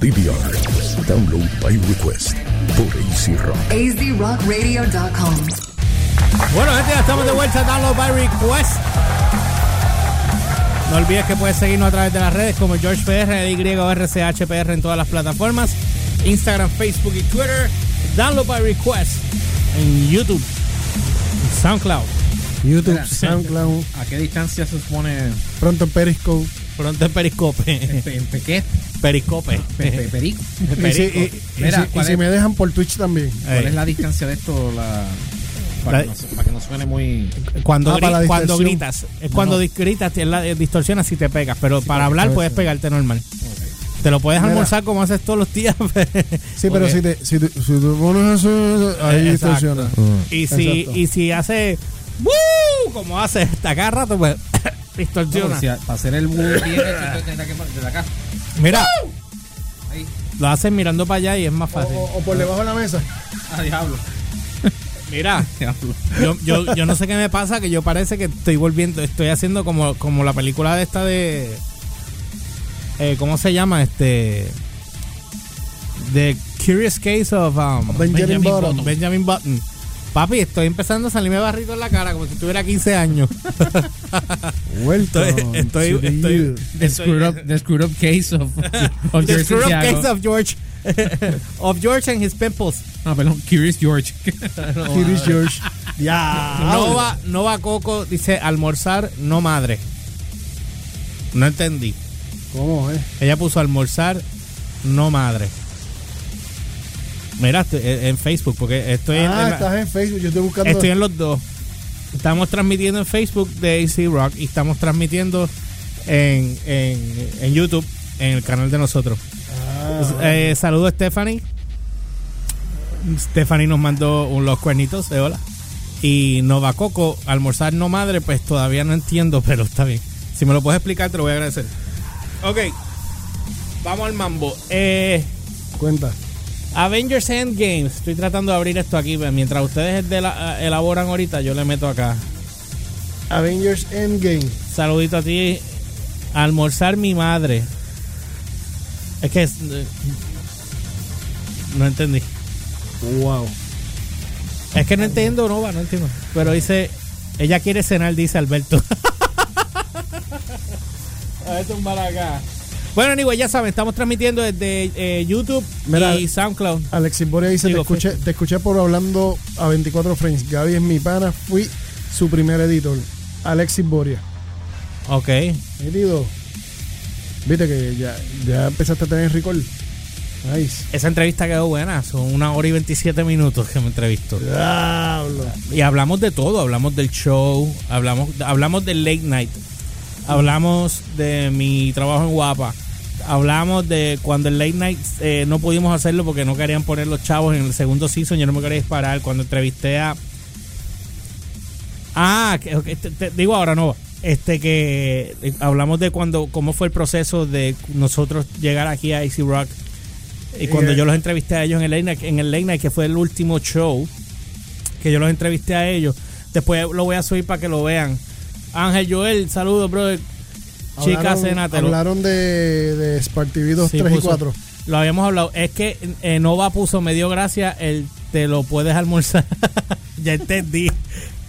DVR. Download by request por AC Rock. azrockradio.com. Bueno, gente, ya estamos de vuelta. Download by request. No olvides que puedes seguirnos a través de las redes como George PR, YRCHPR en todas las plataformas. Instagram, Facebook y Twitter. Download by request en YouTube. SoundCloud. YouTube, Mira. SoundCloud, ¿A qué distancia se supone pronto en Periscope. Pronto en Periscope. en? Periscope. Pe- pe- Perico. Y si, y- y Mira, si- y ¿cuál si me dejan por Twitch también. ¿Cuál es la distancia de esto? La, para, La- que no, para que no suene muy... Cuando, Ah, gri- cuando gritas, es cuando di- gritas, la, eh, distorsiona si te pegas, pero para hablar puede puedes pegarte normal. Te lo puedes Mira. almorzar como haces todos los días. Sí, pero si te, si, te, si te pones eso, ahí distorsiona. y si Exacto. y si hace ¡Woo! como hace hasta cada rato, pues distorsiona. No, si a- para hacer el muy bien tendrá que desde acá. Mira, Ahí. lo haces mirando para allá y es más fácil. o- o por debajo de la mesa. Ah, diablo. Mira, Diablo. yo, yo, yo no sé qué me pasa, que yo parece que estoy volviendo, estoy haciendo como, como la película de esta de... eh, ¿Cómo se llama? Este... The Curious Case of um, Benjamin Button. Benjamin Button. Papi, estoy empezando a salirme barrito en la cara como si tuviera 15 años. Welcome. Estoy, estoy, to the estoy, screwed up, the screwed up case of, of The George screw up Santiago. case of George. of George and his pimples. No, perdón, Curious George. Curious George. Ya. No va, no va Coco, dice almorzar, no madre. No entendí. ¿Cómo es? Ella puso almorzar, no madre. Mira, en Facebook, porque estoy, en, Ah, en estás en Facebook. Yo estoy buscando. estoy en los dos. Estamos transmitiendo en Facebook de AC Rock y estamos transmitiendo en, en, en YouTube, en el canal de nosotros. Ah, Eh, saludos, Stephanie. Stephanie nos mandó un- los cuernitos de hola. Y Nova Coco, almorzar no madre, pues todavía no entiendo, pero está bien. Si me lo puedes explicar, te lo voy a agradecer. Ok, vamos al mambo. Eh, cuenta. Avengers Endgame. Estoy tratando de abrir esto aquí. pero Mientras ustedes de la- elaboran ahorita, yo le meto acá. Avengers Endgame. Saludito a ti. Almorzar mi madre. Es que es- eh, no entendí. Wow. Es que no entiendo, no va, no entiendo. Pero dice, ella quiere cenar, dice Alberto. A ver, tumbar acá. Bueno, anyway, ya saben, estamos transmitiendo desde eh, YouTube Mira, y SoundCloud. Alexis Boria dice: Digo, te, escuché, te escuché por hablando a 24 frames. Gaby es mi pana. Fui su primer editor. Alexis Boria. Ok. Querido. Viste que ya, ya empezaste a tener record. Nice. Esa entrevista quedó buena. Son una hora y 27 minutos que me entrevisto. Diablo. Y hablamos de todo. Hablamos del show. Hablamos, hablamos del late night. Hablamos de mi trabajo en Guapa. Hablamos de cuando el late night eh, no pudimos hacerlo porque no querían poner los chavos en el segundo season. Yo no me quería disparar. Cuando entrevisté a. Ah, que- te- te- digo ahora no. Este que eh, hablamos de cuando cómo fue el proceso de nosotros llegar aquí a AC Rock. Y cuando Eh, yo los entrevisté a ellos en el late night, en el late night que fue el último show que yo los entrevisté a ellos. Después lo voy a subir para que lo vean. Ángel Joel, saludos, brother. Chica, cénatelo. Hablaron de, de Spark TV 2, Sí, 3 y puso- 4. Lo habíamos hablado. Es que eh, Nova puso, me dio gracia el te lo puedes almorzar. ya entendí.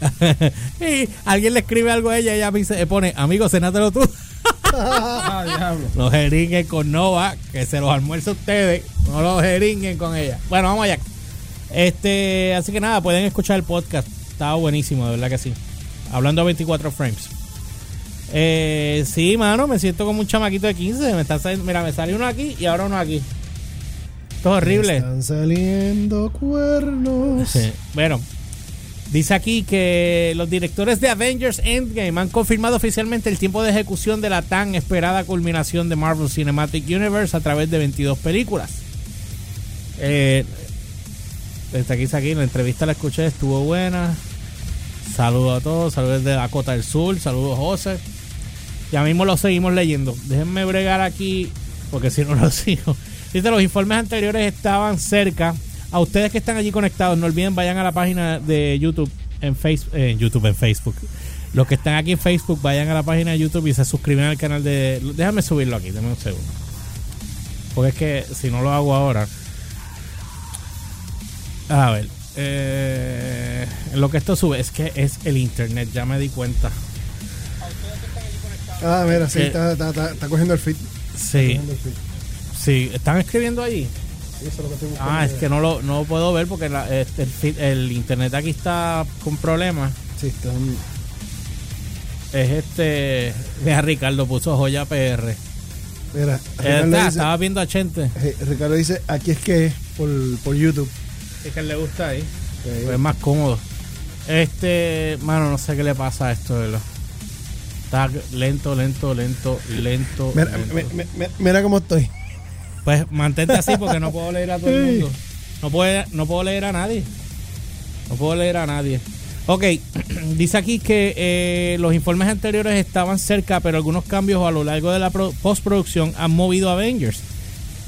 y alguien le escribe algo a ella y ella me dice, eh, pone, amigo, cenátelo tú. ah, diablo. los jeringuen con Nova, que se los almuerza ustedes, no los jeringuen con ella. Bueno, vamos allá. Este, así que nada, pueden escuchar el podcast. Estaba buenísimo, de verdad que sí. Hablando a 24 frames. Eh, sí, mano, me siento como un chamaquito de 15. Me está saliendo- mira, me salió uno aquí y ahora uno aquí. Esto es horrible. Están saliendo cuernos. Bueno, dice aquí que los directores de Avengers Endgame han confirmado oficialmente el tiempo de ejecución de la tan esperada culminación de Marvel Cinematic Universe a través de 22 películas. Eh, desde aquí, aquí, la entrevista la escuché, estuvo buena. Saludos a todos, saludos de Dakota del Sur, saludos José. Ya mismo lo seguimos leyendo. Déjenme bregar aquí, porque si no lo sigo. Dice, los informes anteriores estaban cerca. A ustedes que están allí conectados, no olviden, vayan a la página de YouTube en Facebook, en YouTube en Facebook. Los que están aquí en Facebook, vayan a la página de YouTube y se suscriben al canal de... Déjame subirlo aquí, déjame un segundo. Porque es que si no lo hago ahora. A ver. eh, en lo que esto sube es que es el internet, ya me di cuenta. Ah, mira, sí, Eh. está, está, está- está cogiendo el feed. Sí, el feed. sí. ¿Están escribiendo ahí? Sí, eso es lo que estoy buscando. Ah, es que no lo, no lo puedo ver porque la- este, el, feed- el internet aquí está con problemas. Sí, está en- Es este. Mira, Ricardo puso joya PR. Mira, Eh, Ricardo, está, dice, estaba viendo a Chente. eh, Ricardo dice, aquí es que es por, por YouTube. Es que le gusta ahí. Eh, Pues es más cómodo. Este, mano, no sé qué le pasa a esto, ¿verdad? Está lento, lento, lento, lento. mira, lento. cómo estoy. Pues mantente así porque no puedo leer a todo el mundo. No puedo, no puedo leer a nadie. No puedo leer a nadie. Ok, dice aquí que eh, los informes anteriores estaban cerca, pero algunos cambios a lo largo de la pro- postproducción han movido a Avengers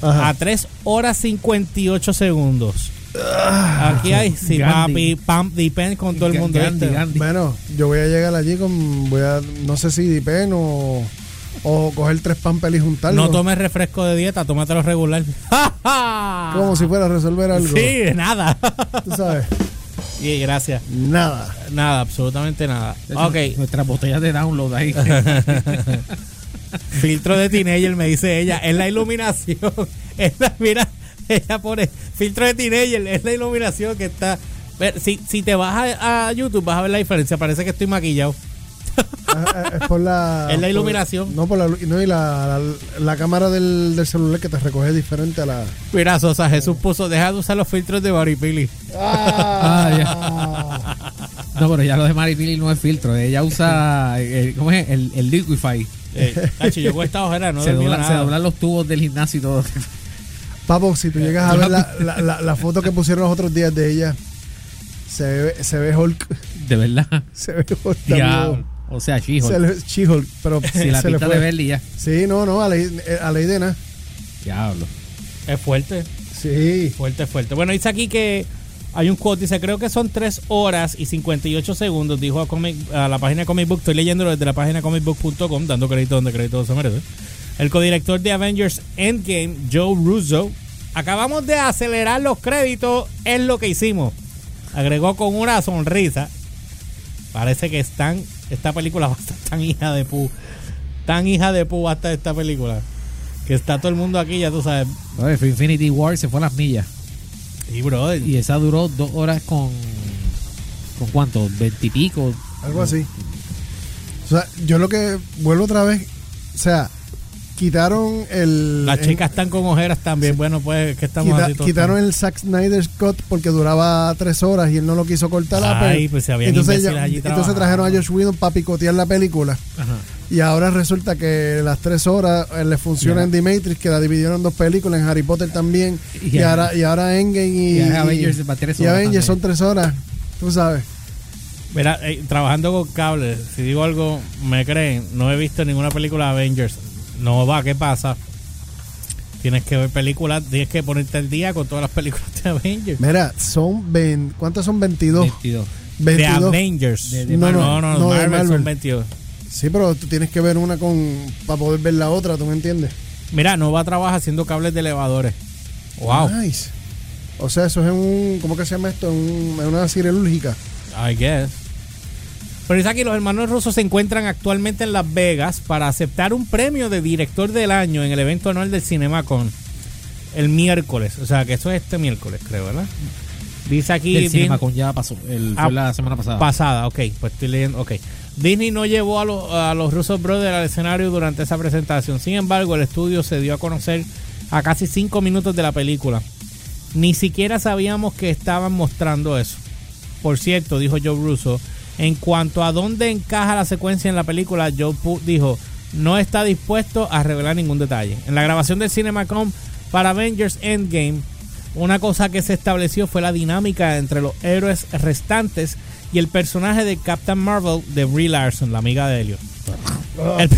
Ajá. a 3 horas 58 segundos. Aquí hay, sí, Gandhi. papi, pump the pen con todo el mundo. Gandhi. Bueno, yo voy a llegar allí con, voy a, no sé si dipen o, o coger tres pampel y juntarlos. No tomes refresco de dieta, tómatelo regular. Como si fuera a resolver algo. Sí, nada. Tú sabes, y gracias. nada. Nada, absolutamente nada. Ok. Nuestras botellas de download ahí. Filtro de teenager, me dice ella. Es la iluminación. Es la, mira, ella pone filtro de teenager. Es la iluminación que está. Ver, si, si te vas a, a YouTube, vas a ver la diferencia. Parece que estoy maquillado. Ah, Es por la. Es la por- iluminación. no, por la. No, y la, la, la cámara del, del celular que te recoge diferente a la. Mira, Sosa, Jesús puso. Deja de usar los filtros de Baripili. Ah, No, pero ya lo de Maripili no es filtro. Ella usa. el- ¿Cómo es? El, el Liquify. Eh, tacho, yo con esta ojera no se, se doblan los tubos del gimnasio y todo. Papo, si tú llegas a ver la, la, la, la foto que pusieron los otros días de ella, se ve, se ve Hulk. De verdad. Se ve Hulk. Diablo. O sea, Se She-Hulk. le- She-Hulk, pero Si la se le pinta fue. de Belly ya. Sí, no, no, a ley, a de nada. Diablo. Es fuerte. Sí. Fuerte, fuerte. Bueno, dice aquí que hay un quote, dice, creo que son 3 horas y 58 segundos, dijo a, comic- a la página de Comic Book, estoy leyéndolo desde la página comicbook.com, dando crédito donde crédito se merece. El codirector de Avengers Endgame, Joe Russo, acabamos de acelerar los créditos, es lo que hicimos. Agregó con una sonrisa. Parece que están, esta película va a estar tan hija de pu, tan hija de pu va a estar esta película. Que está todo el mundo aquí, ya tú sabes. Infinity War se fue a las millas. Y brother, Y esa duró dos horas con. ¿Con cuánto? ¿Veintipico? Algo así. O sea, yo lo que vuelvo otra vez, o sea, quitaron el. Las en- chicas están con ojeras también. Bueno, pues que estamos quita- así quitaron el Zack Snyder Scott porque duraba tres horas y él no lo quiso cortar. Ay, pues si habían entonces, ya- allí entonces trajeron a. Josh Whedon para picotear la película. Ajá. Y ahora resulta que las tres horas eh, le funciona en The Matrix, que la dividieron en dos películas, en Harry Potter también. Y Y, ahora, y ahora Endgame y, y Avengers va tres y horas Avengers son tres horas. Tú sabes. Mira, eh, trabajando con cables, si digo algo, me creen, no he visto ninguna película de Avengers. No va, ¿qué pasa? Tienes que ver películas, tienes que ponerte al día con todas las películas de Avengers. Mira, son 20, ¿cuántas son? 22. 22. De 22. Avengers. De- de No, no, no, no, no, de Marvel, Marvel. son 22. Sí, pero tú tienes que ver una con para poder ver la otra, ¿tú me entiendes? Mira, Nova trabaja haciendo cables de elevadores. Wow, Nice. O sea, eso es un, ¿cómo que se llama esto? En, un- en una cirúrgica. I guess. Pero dice aquí, los hermanos rusos se encuentran actualmente en Las Vegas para aceptar un premio de director del año en el evento anual del CinemaCon el miércoles. O sea, que eso es este miércoles, creo, ¿verdad? Dice aquí... El Cinemacon ya pasó. El, Ah, fue la semana pasada. pasada, ok, pues estoy leyendo, ok. Disney no llevó a, los- a los Russo Brothers al escenario durante esa presentación. Sin embargo, el estudio se dio a conocer a casi cinco minutos de la película. Ni siquiera sabíamos que estaban mostrando eso. Por cierto, dijo Joe Russo, en cuanto a dónde encaja la secuencia en la película, Joe Pu- dijo, no está dispuesto a revelar ningún detalle. En la grabación del CinemaCon para Avengers Endgame, una cosa que se estableció fue la dinámica entre los héroes restantes y el personaje de Captain Marvel de Brie Larson, la amiga de Helio. El-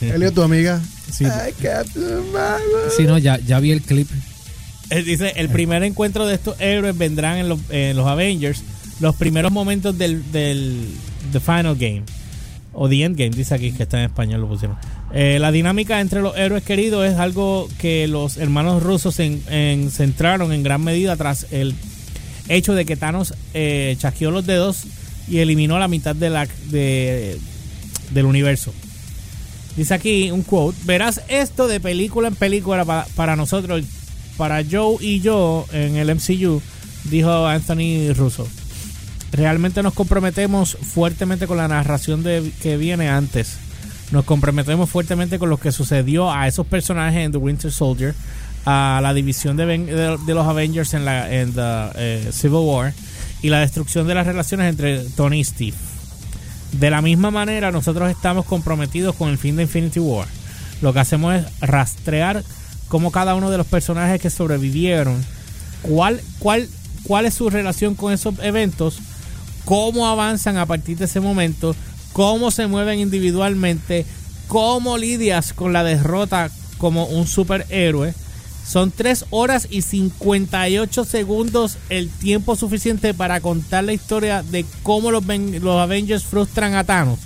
Elio, tu amiga. Sí. Ay, Captain Marvel. Sí, no, ya, ya vi el clip. Él dice, el primer encuentro de estos héroes vendrán en los, en los Avengers, los primeros momentos del, del The Final Game. O The End Game, dice aquí que está en español, lo pusieron. Eh, la dinámica entre los héroes queridos es algo que los hermanos rusos se en- en- centraron en gran medida tras el hecho de que Thanos eh, chasqueó los dedos y eliminó la mitad de la, de- del universo. Dice aquí un quote, verás esto de película en película pa- para nosotros, para Joe y yo en el MCU, dijo Anthony Russo. Realmente nos comprometemos fuertemente con la narración de, que viene antes. Nos comprometemos fuertemente con lo que sucedió a esos personajes en The Winter Soldier, a la división de, los Avengers en la the, eh, Civil War y la destrucción de las relaciones entre Tony y Steve. De la misma manera, nosotros estamos comprometidos con el fin de Infinity War. Lo que hacemos es rastrear cómo cada uno de los personajes que sobrevivieron, cuál, cuál, cuál es su relación con esos eventos, cómo avanzan a partir de ese momento, cómo se mueven individualmente, cómo lidias con la derrota como un superhéroe. Son 3 horas y 58 segundos el tiempo suficiente para contar la historia de cómo los, los Avengers frustran a Thanos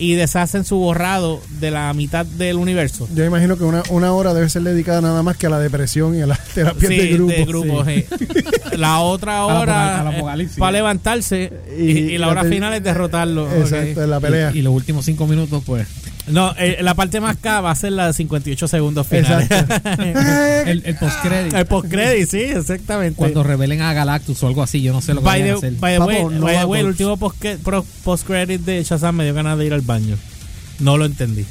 y deshacen su borrado de la mitad del universo. Yo imagino que una, una hora debe ser dedicada nada más que a la depresión y a la terapia Sí, de grupo. de grupo, Sí. sí. La otra hora para levantarse y, Y- y la hora final es derrotarlo. Exacto, en la pelea. Y, y los últimos cinco minutos, pues. No, eh, la parte más K va a ser la de 58 segundos finales. El, el postcredit. El postcredit, sí, exactamente. Cuando revelen a Galactus o algo así, yo no sé lo que by vayan a hacer. by the way, no by the va way, el último post- post-credit de Shazam me dio ganas de ir al baño. No lo entendí.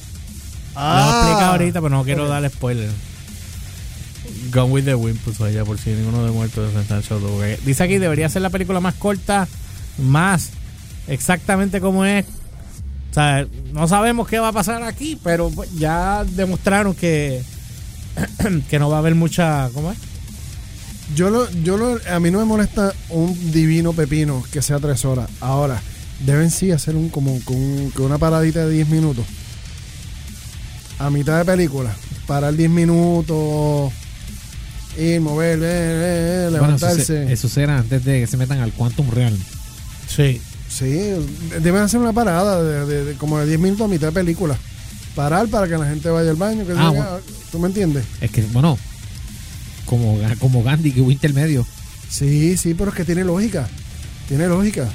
Lo voy a explicar ahorita, pero no quiero dar spoiler. Gone with the Wind puso allá por si ninguno de muertos de Dice aquí, debería ser la película más corta, más exactamente como es. Sea, no sabemos qué va a pasar aquí, pero pues, ya demostraron que que no va a haber mucha, ¿cómo es? Yo lo, yo lo, a mí no me molesta un divino pepino que sea tres horas. Ahora, deben sí hacer un como con, un- con una paradita de 10 minutos. A mitad de película. Parar 10 minutos. Ir, mover, eh, eh, eh, Bueno, eso, levantarse. se- eso será antes de que se metan al Quantum Realm. Sí. Sí, deben hacer una parada de, de- de como de 10 minutos a mitad de película. Parar para que la gente vaya al baño. Que Ah, diga, bueno. ¿Tú me entiendes? Es que, bueno, como, como Gandhi, que hubo intermedio. Sí, sí, pero es que tiene lógica. Tiene lógica.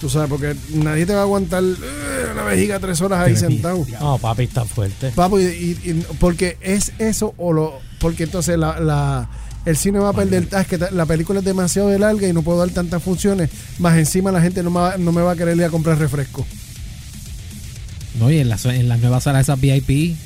Tú sabes, porque nadie te va a aguantar eh, la vejiga tres horas ahí sentado. No, papi está fuerte. Papo, y, y- y- porque es eso o lo. Porque entonces la, la- el cine va a perder. Ah, es que la película es demasiado de larga y no puedo dar tantas funciones. Más encima la gente no me va, no me va a querer ir a comprar refresco. No, y en las en las nuevas salas esas VIP,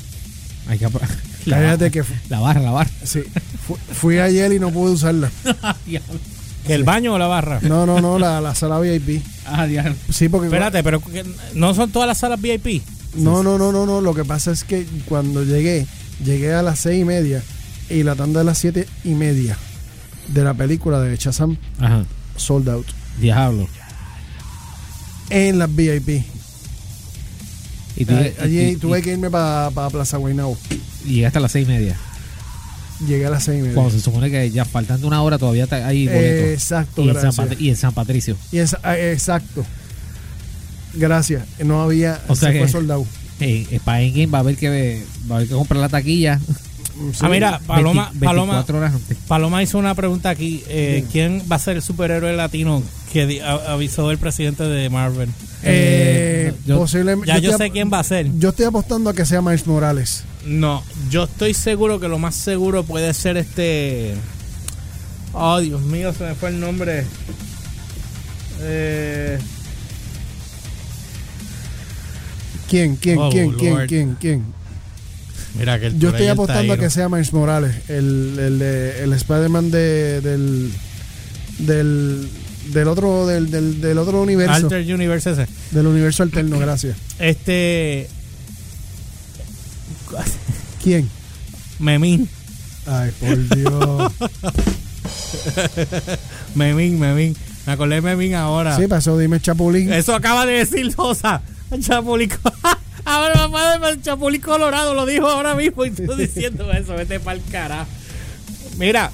hay que. La, Cállate que fu- la barra, la barra. sí, fu- fui ayer y no pude usarla. ¿Que el baño o la barra? No, no, no, la, la sala VIP. Ah, diablo. Sí, porque. Espérate, pero que no son todas las salas VIP. No, no, no, no, no. Lo que pasa es que cuando llegué, llegué a las seis y media y la tanda de las siete y media de la película de Shazam Ajá. sold out Diablo. en las VIP. Y tú, Allí y- y- tuve que irme para Plaza Guaynabo. y llegaste a las seis y media. Llegué a las seis y media. Cuando se supone que ya faltando una hora todavía está ahí Eh, exacto, y, en San y en San Patricio. Y ah, exacto. Gracias. No había. O sea se que- fue sold out. Eh, eh, para Endgame va a haber que va a haber que comprar la taquilla Sí. Ah, mira, Paloma, 20 Paloma, 24 horas antes. Paloma hizo una pregunta aquí. eh, ¿Quién va a ser el superhéroe latino que a- avisó el presidente de Marvel? Eh, Eh, yo- posiblemente. Ya yo, sé quién va a ser. Yo estoy apostando a que sea Miles Morales. No, yo estoy seguro que lo más seguro puede ser este. Oh, Dios mío, se me fue el nombre. Eh, ¿Quién? ¿Quién? Oh, ¿Quién? ¿Quién? ¿Quién? ¿Quién? Mira que Yo estoy apostando a que sea Miles Morales, el, el, el Spider-Man de, del, del, del otro del, del, del otro universo, Alter Universe ese. del universo alterno, gracias. Este. ¿Quién? Memín. Ay, por Dios. Memín, Memín. Me acordé de Memín ahora. sí, pasó, dime Chapulín. Eso acaba de decir Sosa. Chapulín. Ahora papá de Chapulín Colorado lo dijo ahora mismo y tú diciendo eso. Vete pa'l carajo. Mira,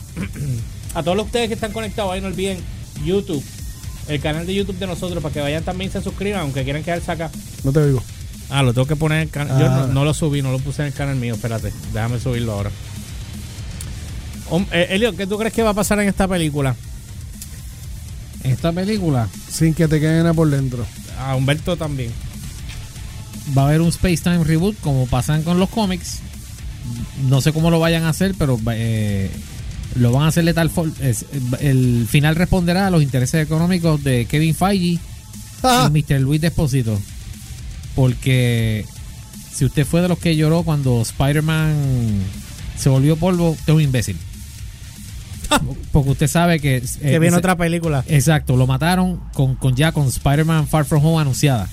a todos ustedes que están conectados ahí, no olviden YouTube, el canal de YouTube de nosotros, para que vayan también y se suscriban, aunque quieran quedarse acá. No te oigo. Ah, lo tengo que poner en el canal. Yo Ah. no, no lo subí, no lo puse en el canal mío. Espérate, déjame subirlo ahora. Eh, Elliot, ¿qué tú crees que va a pasar en esta película? Esta película Sin que te queden por dentro. A Humberto también. Va a haber un Space Time Reboot como pasan con los cómics. No sé cómo lo vayan a hacer, pero eh, lo van a hacer de tal forma. El final responderá a los intereses económicos de Kevin Feige Ah, y Mr. Luis Desposito. Porque si usted fue de los que lloró cuando Spider-Man se volvió polvo, usted es un imbécil. Porque usted sabe que. eh, que viene ese- otra película. Exacto, lo mataron con, con ya con Spider-Man Far From Home anunciada.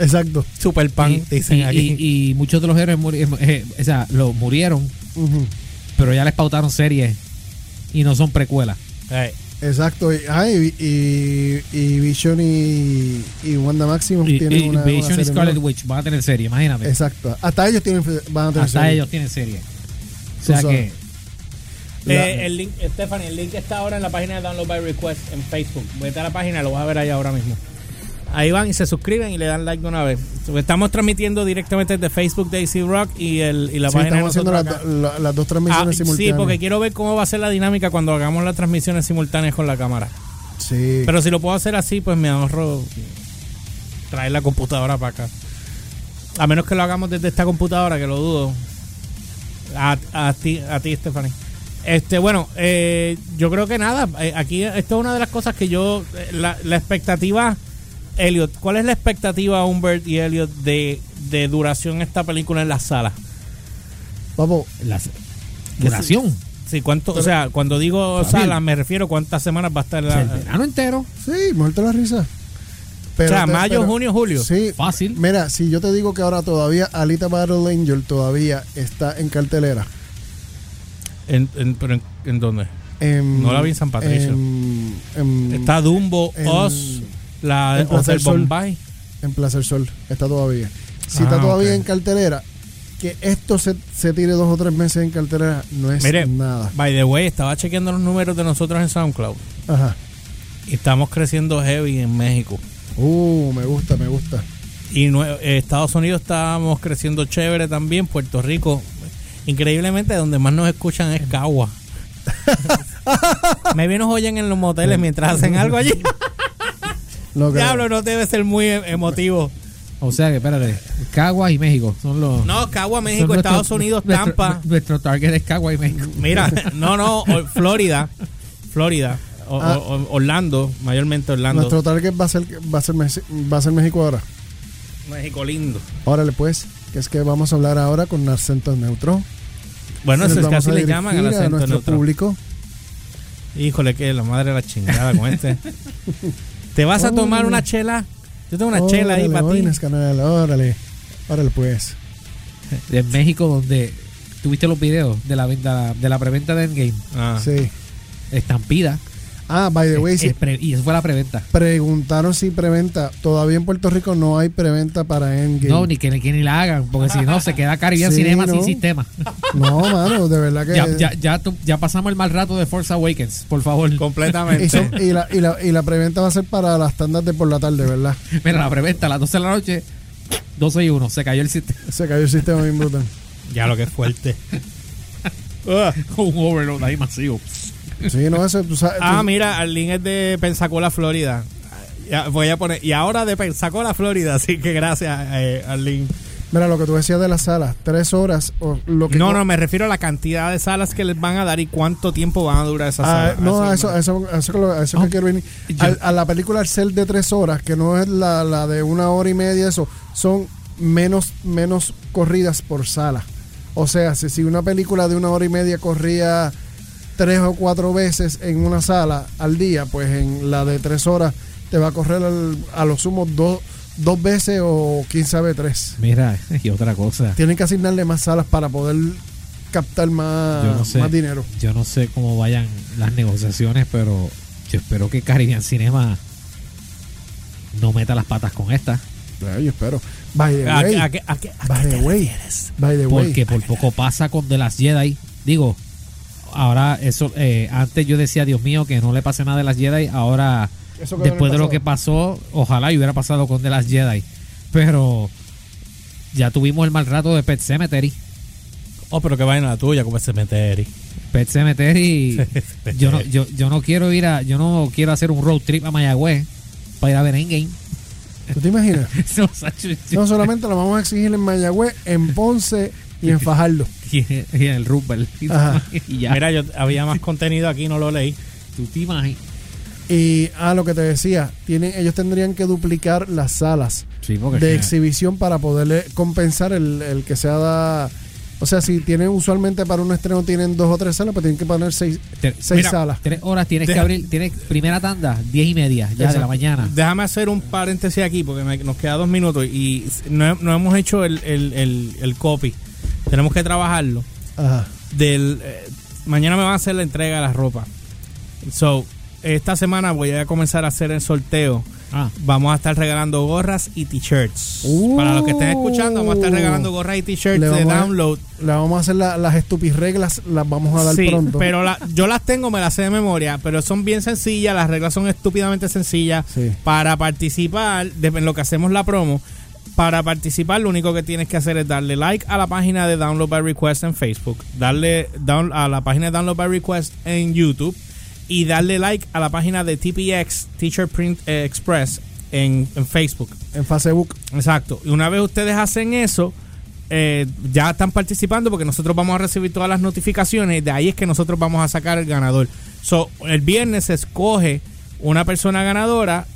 Exacto. Super Pan, Y- dicen y, aquí. y- y muchos de los héroes murieron, o sea, lo murieron, pero ya les pautaron series y no son precuelas. Eh, Exacto. Y, ah, y, y- y Vision y, y Wanda Maximoff Y, tienen y una, una Vision y Scarlet nueva. Witch van a tener serie, imagínate. Exacto. Hasta ellos tienen, van a tener Hasta serie. ellos tienen serie. O sea que La- eh, el link, Stephanie, el link está ahora en la página de Download by Request en Facebook. Vete a la página y lo vas a ver ahí ahora mismo. Ahí van y se suscriben y le dan like de una vez. Estamos transmitiendo directamente desde Facebook de AC Rock y, el, y la Sí, página de estamos haciendo nosotros las, la- dos Ah, transmisiones sí, simultáneas. porque quiero ver cómo va a ser la dinámica cuando hagamos las transmisiones simultáneas con la cámara. Sí. Pero si lo puedo hacer así, pues me ahorro traer la computadora para acá. A menos que lo hagamos desde esta computadora, que lo dudo. A, a ti, a ti, Stephanie. Este, bueno, eh, yo creo que nada. eh, aquí, esto es una de las cosas que yo. eh, La, la expectativa. Elliot, ¿cuál es la expectativa, Humbert y Elliot, de, de duración de esta película en la sala? La duración. Sí, ¿cuánto? O sea, cuando digo sala, me refiero cuántas semanas va a estar la. el verano entero. sí, muerto la risa. o sea, te- mayo, pero- junio, julio. Sí, Fácil. Mira, si yo te digo que ahora todavía Alita Battle Angel todavía está en cartelera. ¿En, en, pero en, ¿en dónde? en- No la vi en San Patricio. En, en- Está Dumbo, en- Oz, la en Plaza Hotel del Sol. Bombay. en Plaza del Sol. Está todavía. Si Ah, está todavía ok. en cartelera, que esto se, se tire dos o tres meses en cartelera no es Mire, nada. by the way, estaba chequeando los números de nosotros en SoundCloud. Ajá. Y estamos creciendo heavy en México. Uh, me gusta, me gusta. Y eh, Estados Unidos estamos creciendo chévere también. Puerto Rico, increíblemente, donde más nos escuchan es Cagua. Me nos oyen en los moteles mientras hacen algo allí. No. Diablo, no debe ser muy em- emotivo. O sea que, espérate, Caguas y México son los. No, Cagua, México, nuestro- Estados Unidos, nuestro- Tampa. Nuestro target es Caguas y México. Mira, no, no, Florida, Florida, o- Ah. o- Orlando, mayormente Orlando. Nuestro target va a ser va a ser va a ser México ahora. México lindo. Órale pues, que es que vamos a hablar ahora con acento neutro. Bueno, eso es que así le llaman al dirigir a acento nuestro neutro. público. Híjole, que la madre la chingada con este. ¿Te vas a tomar una chela? Yo tengo una chela ahí para ti. Canal, órale. Órale pues. De México, donde tuviste los videos de la venta de la preventa de Endgame. Ah. Sí. Estampida. Ah, by the way, Es- sí. es pre- y eso fue la preventa. Preguntaron si preventa. Todavía en Puerto Rico no hay preventa para Endgame. No, ni que, ni que ni la hagan, porque si no se queda Caribbean Sí, Cinema ¿no? sin sistema. No, mano, de verdad que. ya, ya, ya, pasamos el mal rato de Force Awakens, por favor. Completamente. Y, son- y la, y, la, y la preventa va a ser para las tandas de por la tarde, ¿verdad? Mira, la preventa a las 12 de la noche, 12 y 1, se cayó el sistema. Se cayó el sistema bien brutal. Ya lo que es fuerte. Un overload ahí masivo. Sí, no, eso, tú sabes. ah, mira, link es de Pensacola, Florida. Ya, voy a poner. Y ahora de Pensacola, Florida. Así que gracias, eh, Arlene. Mira, lo que tú decías de las salas, tres horas o lo que. No, no, me refiero a la cantidad de salas que les van a dar y cuánto tiempo van a durar esas Ah, salas. no, a eso, eso, eso, eso que Oh, quiero venir. Al- a la película ser de tres horas, que no es la, la de una hora y media, eso, son menos, menos corridas por sala. O sea, si, si una película de una hora y media corría tres o cuatro veces en una sala al día, pues en la de tres horas te va a correr al- a lo sumo dos, dos veces o quién sabe tres. Mira, y otra cosa. Tienen que asignarle más salas para poder captar más, Yo no sé. más dinero. Yo no sé cómo vayan las negociaciones, pero yo espero que Caribbean Cinema no meta las patas con esta. Ay, yo espero. By the ¿A, way, a, a a by the way, by the way. Porque por poco pasa con The Last Jedi. Digo, ahora eso, eh, antes yo decía, Dios mío, que no le pase nada de las Jedi. Ahora, después de lo que pasó, ojalá y hubiera pasado con The Last Jedi. Pero ya tuvimos el mal rato de Pet Cemetery. Oh, pero qué vaina la tuya como el cementerio. Pet Cemetery. yo no, yo, yo no quiero ir a, yo no quiero hacer un road trip a Mayagüez para ir a ver Endgame. ¿Tú te imaginas? No solamente lo vamos a exigir en Mayagüez, en Ponce y en Fajardo. y, y en el y ya. Mira, yo había más contenido aquí, no lo leí. tú te imaginas. Y a lo que te decía, tienen, ellos tendrían que duplicar las salas Sí, de sí. exhibición para poderle compensar el, el que sea da, o sea, si tienen usualmente para un estreno tienen dos o tres salas, pues tienen que poner seis, Te- seis mira, salas. Tres horas tienes que abrir, tienes primera tanda, diez y media, ya de la mañana. Déjame hacer un paréntesis aquí porque me- nos queda dos minutos y no, no hemos hecho el, el, el, el copy. Tenemos que trabajarlo. Ajá. Del, eh, mañana me van a hacer la entrega de la ropa. So, esta semana voy a comenzar a hacer el sorteo. Ah, Vamos a estar regalando gorras y t-shirts. Uh. Para los que estén escuchando, vamos a estar regalando gorras y t-shirts de vamos a- download. Le vamos a hacer la- las estupid reglas, las vamos a dar Sí, pronto. pero la- yo las tengo, me las sé de memoria, pero son bien sencillas, las reglas son estúpidamente sencillas. Sí. Para participar, de, en lo que hacemos la promo, para participar lo único que tienes que hacer es darle like a la página de Download by Request en Facebook, darle down, a la página de Download by Request en YouTube y darle like a la página de TPX, Teacher Print eh, Express, en, en Facebook. En Facebook. Exacto. Y una vez ustedes hacen eso, eh, ya están participando porque nosotros vamos a recibir todas las notificaciones. De ahí es que nosotros vamos a sacar el ganador. So, el viernes se escoge una persona ganadora,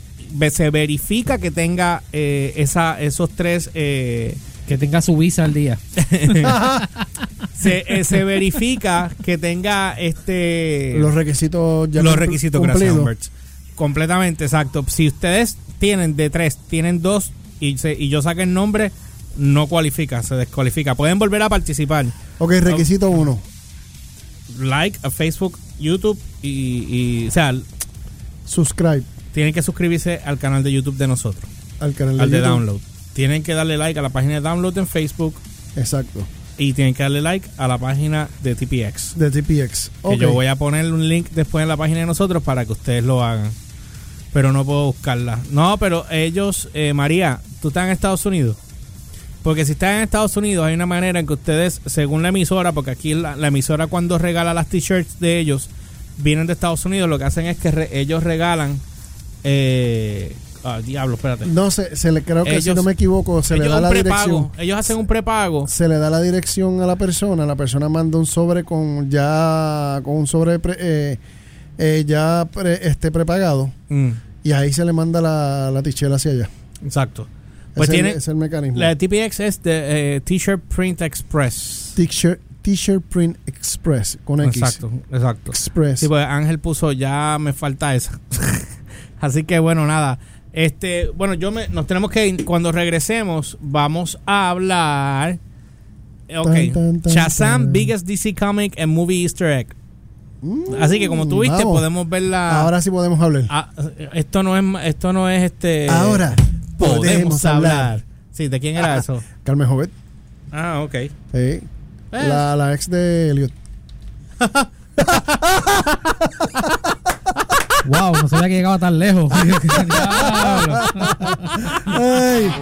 se verifica que tenga eh, esa, esos tres. eh, que tenga su visa al día. se, eh, se verifica que tenga este los requisitos ya los requisitos, gracias. Completamente, exacto. Si ustedes tienen de tres, tienen dos y, se- y yo saqué el nombre, no cualifica, se descualifica. Pueden volver a participar. Ok, requisito uno. Like a Facebook, YouTube y, y- o sea, Subscribe tienen que suscribirse al canal de YouTube de nosotros, al canal de, al de. Download. Tienen que darle like a la página de Download en Facebook Exacto. y tienen que darle like a la página de TPX. De TPX. Que Ok. yo voy a poner un link después en la página de nosotros para que ustedes lo hagan. Pero no puedo buscarla. No, pero ellos, eh, María, ¿tú estás en Estados Unidos? Porque si estás en Estados Unidos hay una manera en que ustedes, según la emisora, porque aquí la, la emisora cuando regala las t-shirts de ellos, vienen de Estados Unidos, lo que hacen es que re- ellos regalan... Eh, ah, diablo, espérate. No sé, se le creo que si no me equivoco, se le da la dirección. Ellos hacen un prepago. Se le da la dirección a la persona, la persona manda un sobre con ya con un sobre pre- eh, eh, ya pre- este prepagado Mm, y ahí se le manda la, la tichela hacia allá. exacto. Pues tiene... es el mecanismo. La TPX es de eh, T-shirt Print Express. T-shirt T-shirt Print Express con X. Exacto, exacto. Express. Sí, pues Ángel puso, ya me falta esa. Así que bueno, nada. Este, bueno, yo me, nos tenemos que. Cuando regresemos, vamos a hablar. eh, Ok. Tan, tan, tan, Shazam. Biggest DC Comic and Movie Easter Egg. Mm, Así que como tú viste, vamos. podemos ver la. Ahora sí podemos hablar. Ah, esto no es, esto no es este. Ahora podemos hablar. Sí, ¿de quién era eso? Carmen Jovet. Ah, ok. Sí. La, la ex de Elliot. Wow, no sabía que llegaba tan lejos. Ay.